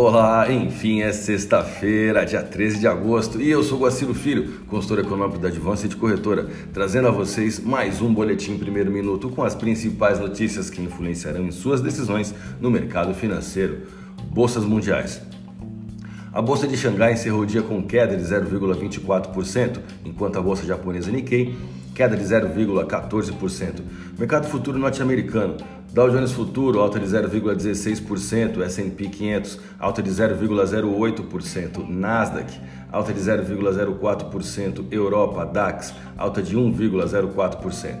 Olá, enfim, é sexta-feira, dia 13 de agosto, e eu sou Guaciro Filho, consultor econômico da Advance de Corretora, trazendo a vocês mais um boletim primeiro minuto com as principais notícias que influenciarão em suas decisões no mercado financeiro. Bolsas mundiais. A bolsa de Xangai encerrou o dia com queda de 0,24%, enquanto a bolsa japonesa Nikkei queda de 0,14%. Mercado futuro norte-americano. Dow Jones Futuro, alta de 0,16%, S&P 500, alta de 0,08%, Nasdaq, alta de 0,04%, Europa, DAX, alta de 1,04%.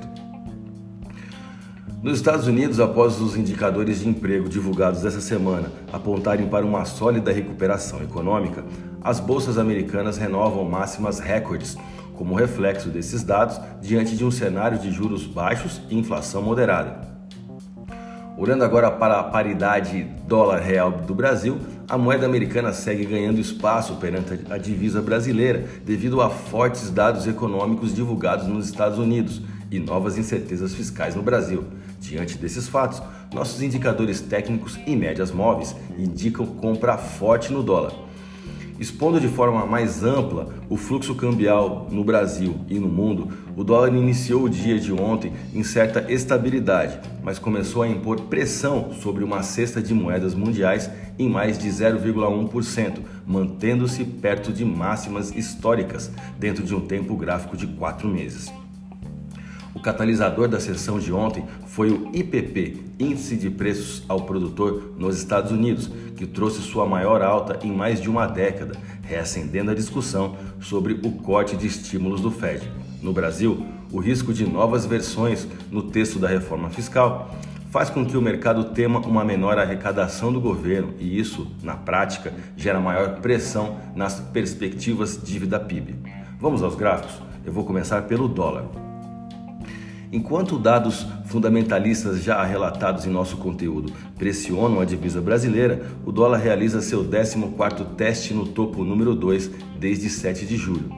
Nos Estados Unidos, após os indicadores de emprego divulgados essa semana apontarem para uma sólida recuperação econômica, as bolsas americanas renovam máximas recordes, como reflexo desses dados diante de um cenário de juros baixos e inflação moderada. Olhando agora para a paridade dólar-real do Brasil, a moeda americana segue ganhando espaço perante a divisa brasileira devido a fortes dados econômicos divulgados nos Estados Unidos e novas incertezas fiscais no Brasil. Diante desses fatos, nossos indicadores técnicos e médias móveis indicam compra forte no dólar. Expondo de forma mais ampla o fluxo cambial no Brasil e no mundo, o dólar iniciou o dia de ontem em certa estabilidade, mas começou a impor pressão sobre uma cesta de moedas mundiais em mais de 0,1%, mantendo-se perto de máximas históricas dentro de um tempo gráfico de quatro meses. O catalisador da sessão de ontem foi o IPP, Índice de Preços ao Produtor nos Estados Unidos, que trouxe sua maior alta em mais de uma década, reacendendo a discussão sobre o corte de estímulos do Fed. No Brasil, o risco de novas versões no texto da reforma fiscal faz com que o mercado tema uma menor arrecadação do governo e isso, na prática, gera maior pressão nas perspectivas dívida PIB. Vamos aos gráficos? Eu vou começar pelo dólar. Enquanto dados fundamentalistas já relatados em nosso conteúdo pressionam a divisa brasileira, o dólar realiza seu 14º teste no topo número 2 desde 7 de julho.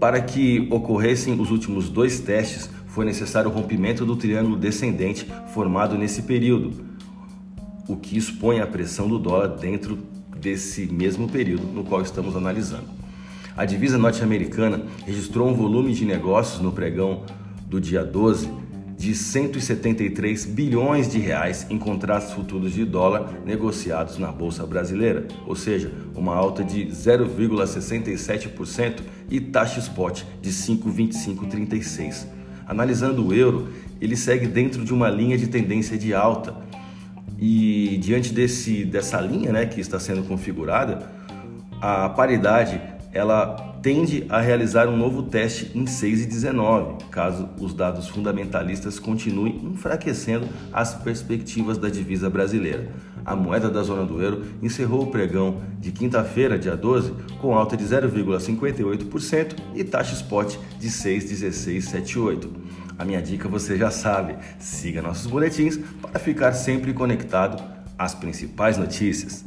Para que ocorressem os últimos dois testes, foi necessário o rompimento do triângulo descendente formado nesse período, o que expõe a pressão do dólar dentro desse mesmo período no qual estamos analisando. A divisa norte-americana registrou um volume de negócios no pregão do dia 12 de 173 bilhões de reais em contratos futuros de dólar negociados na bolsa brasileira, ou seja, uma alta de 0,67% e taxa spot de 5,2536. Analisando o euro, ele segue dentro de uma linha de tendência de alta. E diante desse, dessa linha né, que está sendo configurada, a paridade ela tende a realizar um novo teste em 6 e 19, caso os dados fundamentalistas continuem enfraquecendo as perspectivas da divisa brasileira. A moeda da zona do euro encerrou o pregão de quinta-feira, dia 12, com alta de 0,58% e taxa spot de 6,1678. A minha dica você já sabe, siga nossos boletins para ficar sempre conectado às principais notícias.